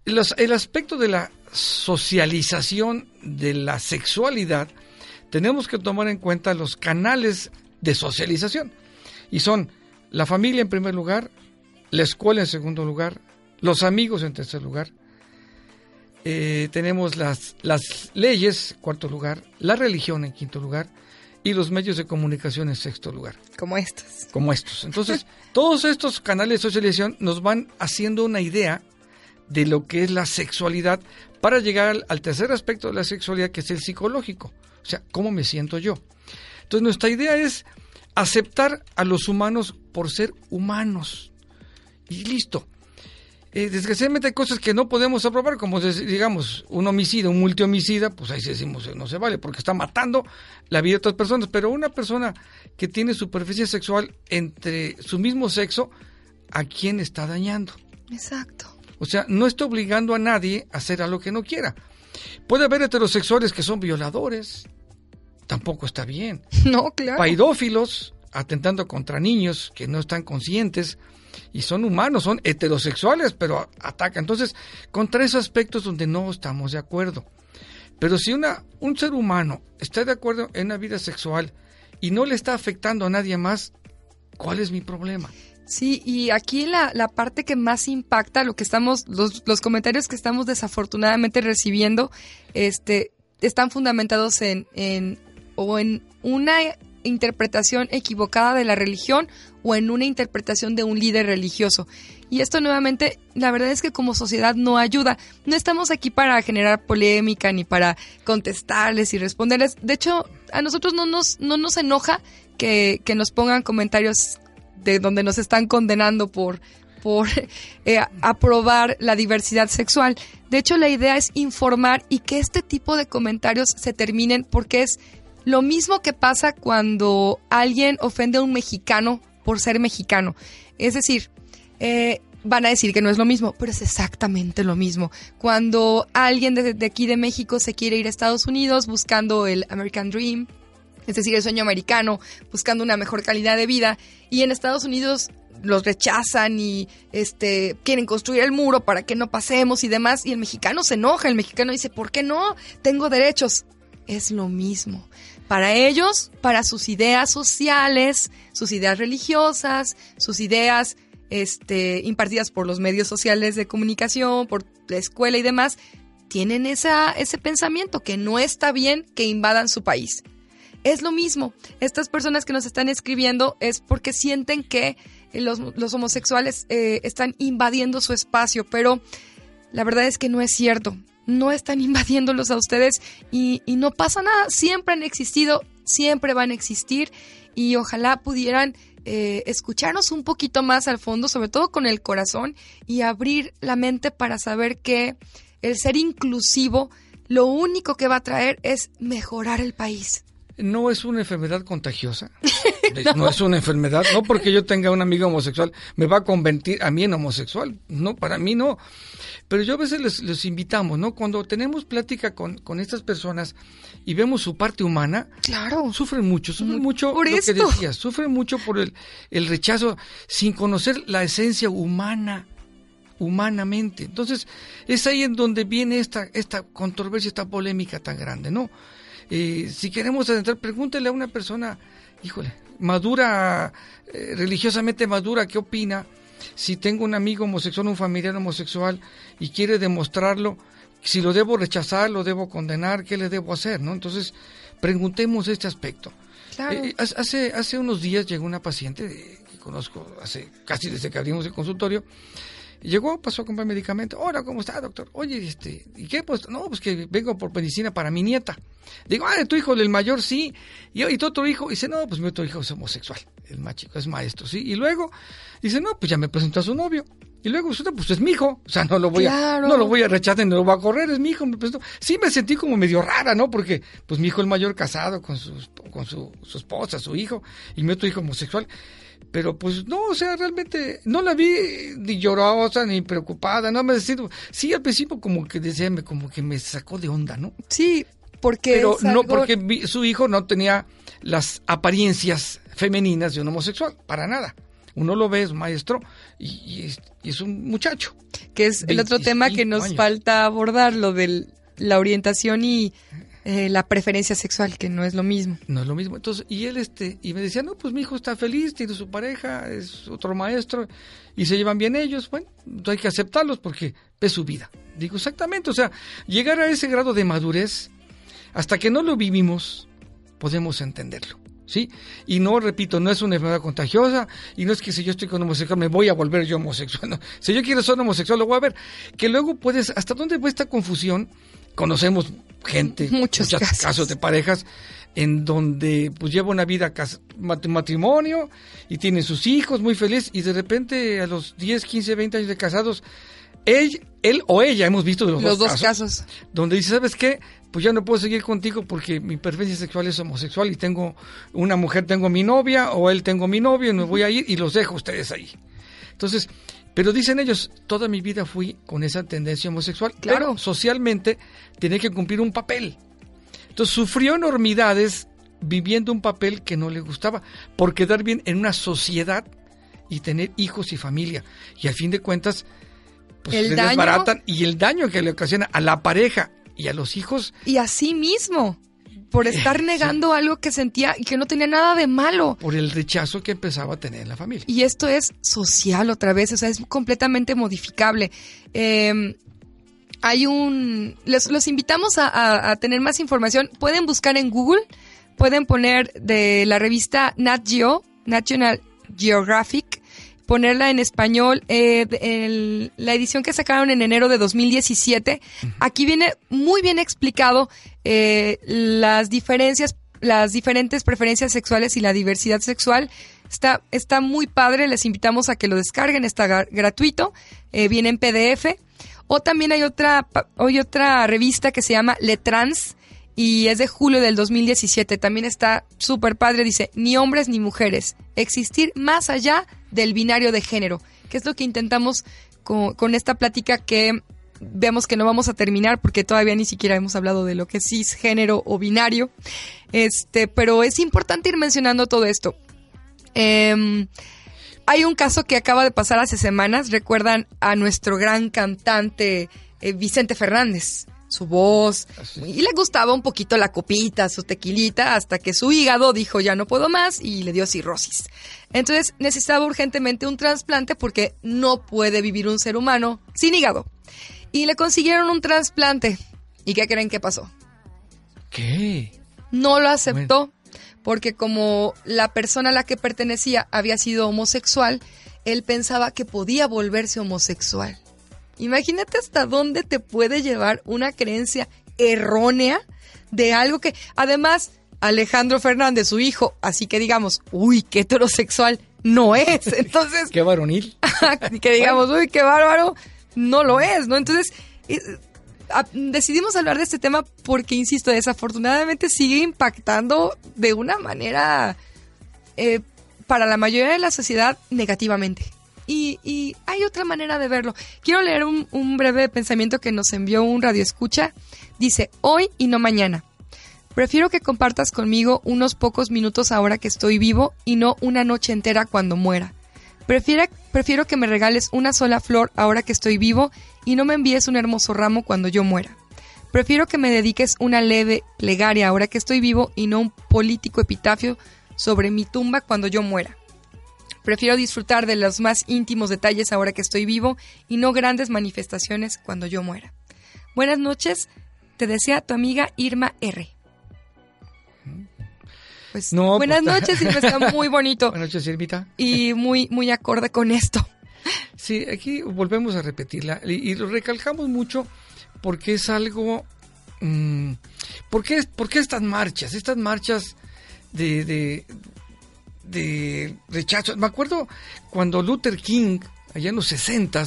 el aspecto de la socialización de la sexualidad, tenemos que tomar en cuenta los canales de socialización. Y son la familia en primer lugar, la escuela en segundo lugar, los amigos en tercer lugar, eh, tenemos las, las leyes, cuarto lugar, la religión en quinto lugar y los medios de comunicación en sexto lugar. Como estos. Como estos. Entonces, [laughs] todos estos canales de socialización nos van haciendo una idea de lo que es la sexualidad para llegar al, tercer aspecto de la sexualidad, que es el psicológico. O sea, ¿cómo me siento yo? Entonces, nuestra idea es aceptar a los humanos por ser humanos. Y listo. Eh, desgraciadamente hay cosas que no podemos aprobar, como digamos, un homicida, un multihomicida, pues ahí decimos no se vale, porque está matando la vida de otras personas. Pero una persona que tiene superficie sexual entre su mismo sexo, ¿a quién está dañando? Exacto. O sea, no está obligando a nadie a hacer algo que no quiera. Puede haber heterosexuales que son violadores, tampoco está bien. [laughs] No, claro. Paidófilos, atentando contra niños que no están conscientes y son humanos, son heterosexuales, pero atacan. Entonces, contra esos aspectos donde no estamos de acuerdo. Pero si una, un ser humano está de acuerdo en la vida sexual y no le está afectando a nadie más, ¿cuál es mi problema? Sí, y aquí la, la parte que más impacta, lo que estamos, los, los comentarios que estamos desafortunadamente recibiendo, este, están fundamentados en, en o en una interpretación equivocada de la religión o en una interpretación de un líder religioso. Y esto nuevamente, la verdad es que como sociedad no ayuda. No estamos aquí para generar polémica ni para contestarles y responderles. De hecho, a nosotros no nos, no nos enoja que, que nos pongan comentarios de donde nos están condenando por, por [laughs] eh, aprobar la diversidad sexual. De hecho, la idea es informar y que este tipo de comentarios se terminen porque es lo mismo que pasa cuando alguien ofende a un mexicano por ser mexicano. Es decir, eh, van a decir que no es lo mismo, pero es exactamente lo mismo. Cuando alguien de, de, aquí de México se quiere ir a Estados Unidos buscando el American Dream, es decir, el sueño americano, buscando una mejor calidad de vida, y en Estados Unidos los rechazan y este quieren construir el muro para que no pasemos y demás, y el mexicano se enoja, el mexicano dice, ¿por qué no? Tengo derechos. Es lo mismo. Para ellos, para sus ideas sociales, sus ideas religiosas, sus ideas este, impartidas por los medios sociales de comunicación, por la escuela y demás, tienen ese pensamiento que no está bien que invadan su país. Es lo mismo, estas personas que nos están escribiendo es porque sienten que los, homosexuales eh, están invadiendo su espacio, pero la verdad es que no es cierto. No están [laughs] invadiéndolos a ustedes y, y no pasa nada. Siempre han existido, siempre van a existir y ojalá pudieran eh, escucharnos un poquito más al fondo, sobre todo con el corazón, y abrir la mente para saber que el ser inclusivo lo único que va a traer es mejorar el país. No es una enfermedad contagiosa. [laughs] no. no. es una enfermedad. No porque yo tenga una amiga homosexual me va a convertir a mí en homosexual. No, para mí no. Pero yo a veces les, les invitamos, ¿no? Cuando tenemos plática con, con, estas personas y vemos su parte humana, claro. sufren mucho, sufren mucho por lo esto. que decías, sufren mucho por el, el rechazo sin conocer la esencia humana humanamente. Entonces, es ahí en donde viene esta, esta controversia, esta polémica tan grande, ¿no? Eh, si queremos adentrar, pregúntele a una persona, híjole, madura, eh, religiosamente madura, ¿qué opina? Si tengo un amigo homosexual, un familiar homosexual y quiere demostrarlo, si lo debo rechazar, lo debo condenar, ¿qué le debo hacer? ¿no? Entonces, preguntemos este aspecto. Claro. Eh, hace, hace unos días llegó una paciente que conozco hace casi desde que abrimos el consultorio. Llegó, pasó a comprar medicamento. Hola, ¿cómo está, doctor? Oye, este, ¿y qué? Pues, no, pues que vengo por medicina para mi nieta. Digo, ah, tu hijo, el mayor, sí. Y, y tu otro hijo, dice, no, pues mi otro hijo es homosexual. El más chico es maestro, sí. Y luego, dice, no, pues ya me presentó a su novio. Y luego resulta, pues es mi hijo. O sea, no lo voy claro. a, no lo voy a rechazar, no lo voy a correr, es mi hijo. Presentó. Sí me sentí como medio rara, ¿no? Porque, pues mi hijo el mayor casado con su, con su, su esposa, su hijo, y mi otro hijo homosexual pero pues no, o sea, realmente no la vi ni llorosa ni preocupada, no me decía, sí al principio como que decía, como que me sacó de onda, ¿no? Sí, porque pero algo... no porque su hijo no tenía las apariencias femeninas de un homosexual, para nada. Uno lo ve, es maestro y, y, es, y es, un muchacho. Que es el otro tema que nos años. falta abordar, lo de la orientación y eh, la preferencia sexual, que no es lo mismo. No es lo mismo. Entonces, y él este, y me decía, no, pues mi hijo está feliz, tiene su pareja, es otro maestro, y se llevan bien ellos, bueno, hay que aceptarlos porque es su vida. Digo, exactamente, o sea, llegar a ese grado de madurez, hasta que no lo vivimos, podemos entenderlo. ¿Sí? Y no, repito, no es una enfermedad contagiosa y no es que si yo estoy con homosexual me voy a volver yo homosexual. [laughs] No. Si yo quiero ser homosexual, lo voy a ver. Que luego puedes, ¿hasta dónde va esta confusión? Conocemos gente, [laughs] muchos, muchos casos. casos de parejas en donde pues lleva una vida matrimonio y tiene sus hijos muy feliz y de repente a los 10, 15, 20 años de casados, él, él o ella, hemos visto los, los dos, dos casos, casos, donde dice, ¿sabes qué? Pues ya no puedo seguir contigo porque mi preferencia sexual es homosexual y tengo una mujer, tengo mi novia o él tengo mi novio y me voy a ir y los dejo a ustedes ahí. Entonces, pero dicen ellos, toda mi vida fui con esa tendencia homosexual. Claro. Pero socialmente tenía que cumplir un papel. Entonces sufrió enormidades viviendo un papel que no le gustaba por quedar bien en una sociedad y tener hijos y familia. Y al fin de cuentas, pues el se daño, desbaratan y el daño que le ocasiona a la pareja y a los hijos. Y a sí mismo. por estar [laughs] negando algo que sentía y que no tenía nada de malo. Por el rechazo que empezaba a tener en la familia. Y esto es social otra vez, o sea, es completamente modificable. Eh, hay un... Los, los invitamos a, a, a, tener más información. Pueden buscar en Google, pueden poner de la revista Nat Geo, National Geographic, ponerla en español. Eh, el, la edición que sacaron en enero de 2017, uh -huh. aquí viene muy bien explicado eh, las diferencias, las diferentes preferencias sexuales y la diversidad sexual. Está, está muy padre, les invitamos a que lo descarguen, está gratuito, eh, viene en PDF. O también hay otra, hay otra revista que se llama Le Trans y es de julio del 2017. También está súper padre, dice, ni hombres ni mujeres, existir más allá del binario de género, que es lo que intentamos con, esta plática que vemos que no vamos a terminar porque todavía ni siquiera hemos hablado de lo que es cisgénero o binario. Este, pero es importante ir mencionando todo esto. Eh, hay un caso que acaba de pasar hace semanas. Recuerdan a nuestro gran cantante eh, Vicente Fernández. Su voz. Así. Y le gustaba un poquito la copita, su tequilita, hasta que su hígado dijo ya no puedo más y le dio cirrosis. Entonces necesitaba urgentemente un trasplante porque no puede vivir un ser humano sin hígado. Y le consiguieron un trasplante. ¿Y qué creen que pasó? ¿Qué? No lo aceptó. Porque como la persona a la que pertenecía había sido homosexual, él pensaba que podía volverse homosexual. Imagínate hasta dónde te puede llevar una creencia errónea de algo que, además, Alejandro Fernández, su hijo, así que digamos, uy, qué heterosexual, no es. [laughs] Entonces. qué varonil. [laughs] que digamos, uy, qué bárbaro, no lo es, ¿no? Entonces decidimos hablar de este tema porque, insisto, desafortunadamente sigue impactando de una manera eh, para la mayoría de la sociedad negativamente. Y, hay otra manera de verlo. Quiero leer un, breve pensamiento que nos envió un radioescucha. Dice, hoy y no mañana. Prefiero que compartas conmigo unos pocos minutos ahora que estoy vivo y no una noche entera cuando muera. Prefiero que me regales una sola flor ahora que estoy vivo y no me envíes un hermoso ramo cuando yo muera. Prefiero que me dediques una leve plegaria ahora que estoy vivo y no un político epitafio sobre mi tumba cuando yo muera. Prefiero disfrutar de los más íntimos detalles ahora que estoy vivo y no grandes manifestaciones cuando yo muera. Buenas noches, te desea tu amiga Irma R. Pues, no, buenas pues, noches, Irma, está muy bonito. [laughs] buenas noches, Irmita. Y muy, muy acorde con esto. Sí, aquí volvemos a repetirla y, y lo recalcamos mucho porque es algo... Mmm, ¿por, qué, ¿Por qué estas marchas? Estas marchas de, de, de rechazo. Me acuerdo cuando Luther King, allá en los 60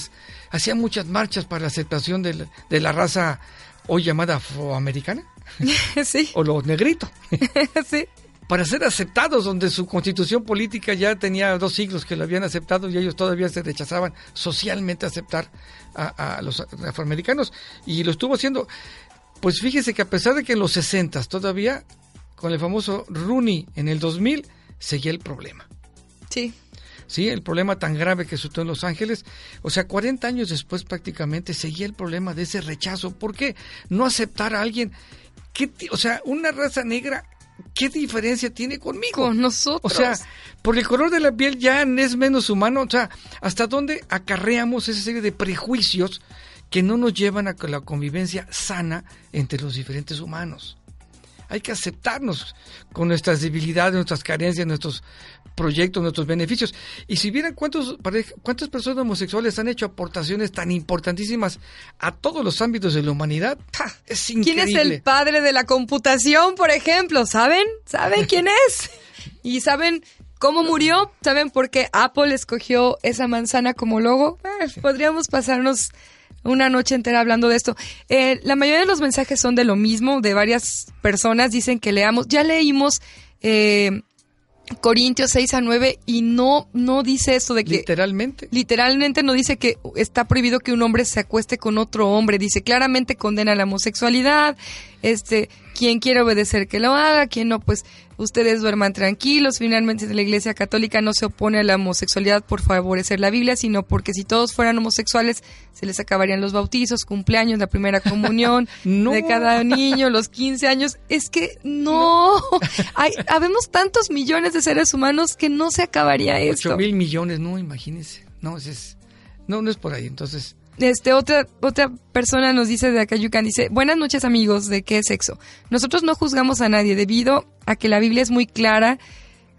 hacía muchas marchas para la aceptación de la, de la raza hoy llamada afroamericana. [laughs] Sí. O los negritos. [laughs] sí para ser aceptados, donde su constitución política ya tenía dos siglos que lo habían aceptado y ellos todavía se rechazaban socialmente aceptar a, a los afroamericanos. Y lo estuvo haciendo. Pues fíjese que a pesar de que en los 60 todavía, con el famoso Rooney en el 2000, seguía el problema. Sí. Sí, el problema tan grave que sucedió en Los Ángeles. O sea, 40 años después prácticamente seguía el problema de ese rechazo. ¿Por qué no aceptar a alguien? que O sea, una raza negra ¿qué diferencia tiene conmigo? Con nosotros. O sea, por el color de la piel ya es menos humano. O sea, ¿hasta dónde acarreamos esa serie de prejuicios que no nos llevan a la convivencia sana entre los diferentes humanos? Hay que aceptarnos con nuestras debilidades, nuestras carencias, nuestros proyectos, nuestros beneficios. Y si vieran cuántos, cuántas personas homosexuales han hecho aportaciones tan importantísimas a todos los ámbitos de la humanidad, ¡ja! es increíble. ¿Quién es el padre de la computación, por ejemplo? ¿Saben? ¿Saben quién [laughs] es? ¿Y saben cómo murió? ¿Saben por qué Apple escogió esa manzana como logo? Eh, podríamos pasarnos una noche entera hablando de esto. Eh, la mayoría de los mensajes son de lo mismo, de varias personas dicen que leamos. Ya leímos eh, Corintios 6 a 9 y no, no dice esto de que... Literalmente. Literalmente no dice que está prohibido que un hombre se acueste con otro hombre. Dice claramente condena la homosexualidad. este, quien quiere obedecer que lo haga, quien no, pues ustedes duerman tranquilos. Finalmente la Iglesia Católica no se opone a la homosexualidad por favorecer la Biblia, sino porque si todos fueran homosexuales se les acabarían los bautizos, cumpleaños, la primera comunión [laughs] de cada niño, los 15 años. Es que no, hay, [laughs] habemos tantos millones de seres humanos que no se acabaría esto. 8 mil millones, no, imagínense. No, es, no, no es por ahí. Entonces, este otra otra persona nos dice de Acayucan dice buenas noches amigos de qué sexo nosotros no juzgamos a nadie debido a que la Biblia es muy clara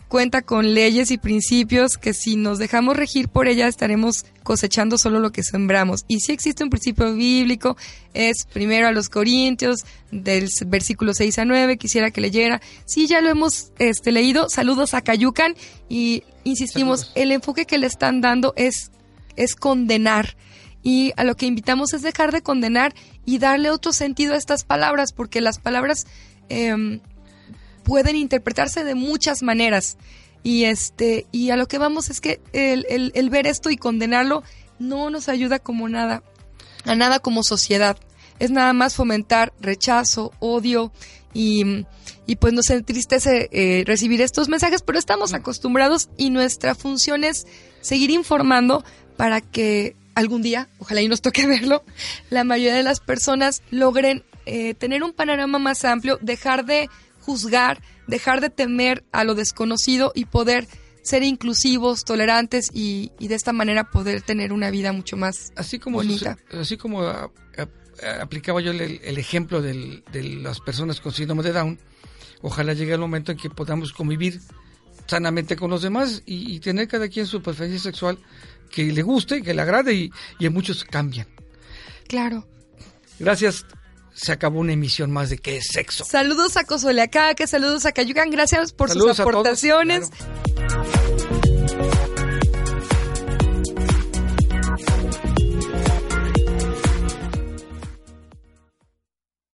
cuenta con leyes y principios que si nos dejamos regir por ella estaremos cosechando solo lo que sembramos. Y si existe un principio bíblico es primero a los Corintios del versículo 6 a 9 quisiera que leyera. Sí ya lo hemos este leído. Saludos a Cayucan y insistimos el enfoque que le están dando es es condenar y a lo que invitamos es dejar de condenar y darle otro sentido a estas palabras, porque las palabras em, pueden interpretarse de muchas maneras. Y este, y a lo que vamos es que el, ver esto y condenarlo no nos ayuda como nada, a nada como sociedad. Es nada más fomentar rechazo, odio y, y pues nos entristece eh, recibir estos mensajes, pero estamos acostumbrados y nuestra función es seguir informando para que algún día, ojalá y nos toque [laughs] verlo, la mayoría de las personas logren eh, tener un panorama más amplio, dejar de juzgar, dejar de temer a lo desconocido y poder ser inclusivos, tolerantes y, de esta manera poder tener una vida mucho más así como bonita. así como aplicaba yo el, ejemplo de las personas con síndrome de Down, ojalá llegue el momento en que podamos convivir sanamente con los demás y, y tener cada quien su preferencia sexual que le guste, que le agrade y, en muchos cambian. Claro. Gracias. Se acabó una emisión más de ¿Qué es sexo? Saludos a que saludos a Cayucan, gracias por sus aportaciones.